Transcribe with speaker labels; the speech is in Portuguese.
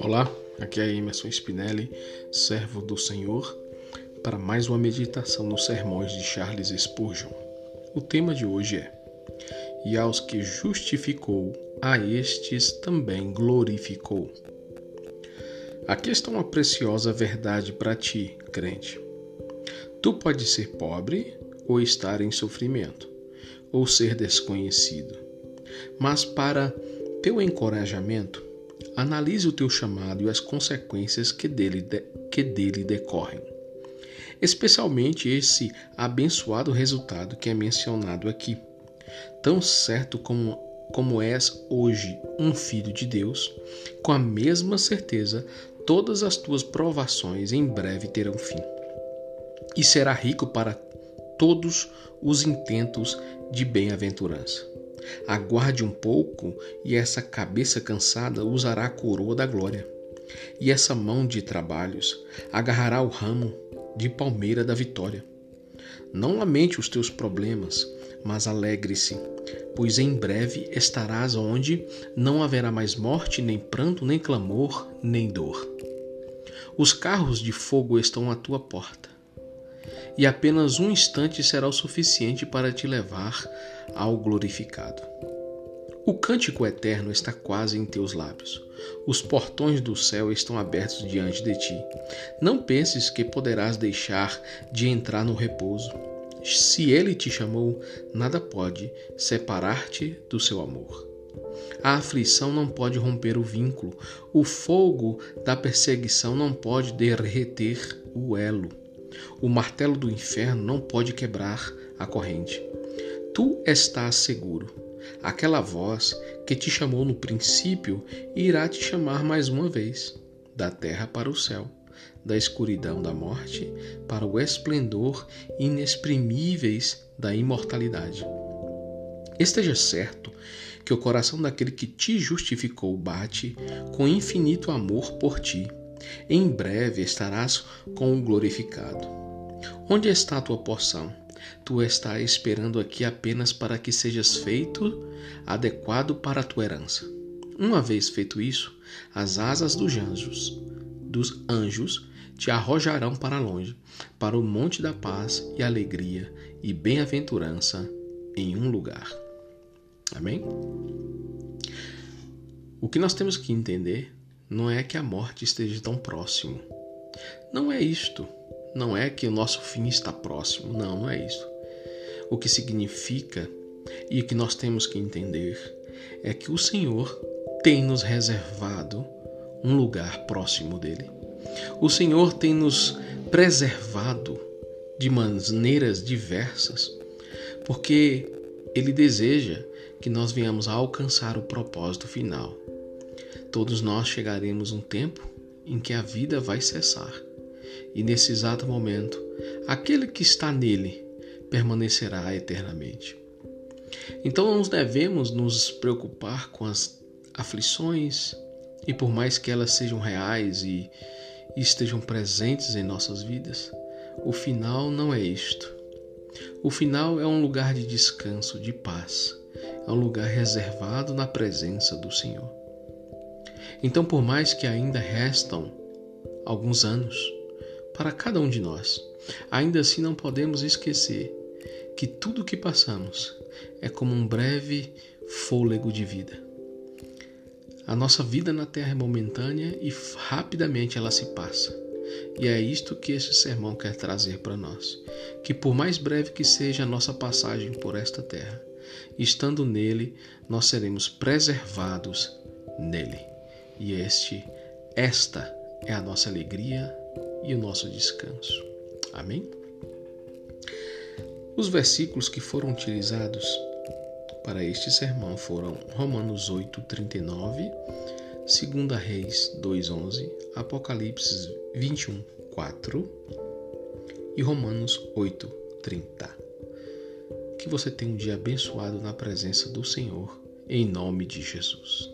Speaker 1: Olá, aqui é Emerson Spinelli, servo do Senhor, para mais uma meditação nos sermões de Charles Spurgeon. O tema de hoje é: E aos que justificou, a estes também glorificou. Aqui está uma preciosa verdade para ti, crente. Tu podes ser pobre ou estar em sofrimento, ou ser desconhecido. Mas para teu encorajamento, Analise o teu chamado e as consequências que dele, de, que dele decorrem. Especialmente esse abençoado resultado que é mencionado aqui. Tão certo como, como és hoje um filho de Deus, com a mesma certeza, todas as tuas provações em breve terão fim. E será rico para todos os intentos de bem-aventurança. Aguarde um pouco, e essa cabeça cansada usará a coroa da glória. E essa mão de trabalhos agarrará o ramo de palmeira da vitória. Não lamente os teus problemas, mas alegre-se, pois em breve estarás onde não haverá mais morte, nem pranto, nem clamor, nem dor. Os carros de fogo estão à tua porta e apenas um instante será o suficiente para te levar ao glorificado. O cântico eterno está quase em teus lábios. Os portões do céu estão abertos diante de ti. Não penses que poderás deixar de entrar no repouso. Se ele te chamou, nada pode separar-te do seu amor. A aflição não pode romper o vínculo, o fogo da perseguição não pode derreter o elo. O martelo do inferno não pode quebrar a corrente. Tu estás seguro. Aquela voz que te chamou no princípio irá te chamar mais uma vez, da terra para o céu, da escuridão da morte para o esplendor inexprimíveis da imortalidade. Esteja certo que o coração daquele que te justificou bate com infinito amor por ti em breve estarás com o glorificado. Onde está a tua porção? Tu estás esperando aqui apenas para que sejas feito adequado para a tua herança. Uma vez feito isso, as asas dos anjos, dos anjos te arrojarão para longe, para o monte da paz e alegria e bem-aventurança em um lugar. Amém? O que nós temos que entender não é que a morte esteja tão próximo. Não é isto. Não é que o nosso fim está próximo. Não, não é isso. O que significa e o que nós temos que entender é que o Senhor tem nos reservado um lugar próximo dele. O Senhor tem nos preservado de maneiras diversas, porque ele deseja que nós venhamos a alcançar o propósito final. Todos nós chegaremos um tempo em que a vida vai cessar, e nesse exato momento, aquele que está nele permanecerá eternamente. Então não devemos nos preocupar com as aflições, e por mais que elas sejam reais e, estejam presentes em nossas vidas, o final não é isto. O final é um lugar de descanso, de paz, é um lugar reservado na presença do Senhor. Então, por mais que ainda restam alguns anos para cada um de nós, ainda assim não podemos esquecer que tudo o que passamos é como um breve fôlego de vida. A nossa vida na terra é momentânea e rapidamente ela se passa. E é isto que este sermão quer trazer para nós: que por mais breve que seja a nossa passagem por esta terra, estando nele, nós seremos preservados nele. E este, esta é a nossa alegria e o nosso descanso. Amém? Os versículos que foram utilizados para este sermão foram Romanos 8, 39, 2 Reis 2:11, Apocalipse 21, 4 e Romanos 8, 30. Que você tenha um dia abençoado na presença do Senhor, em nome de Jesus.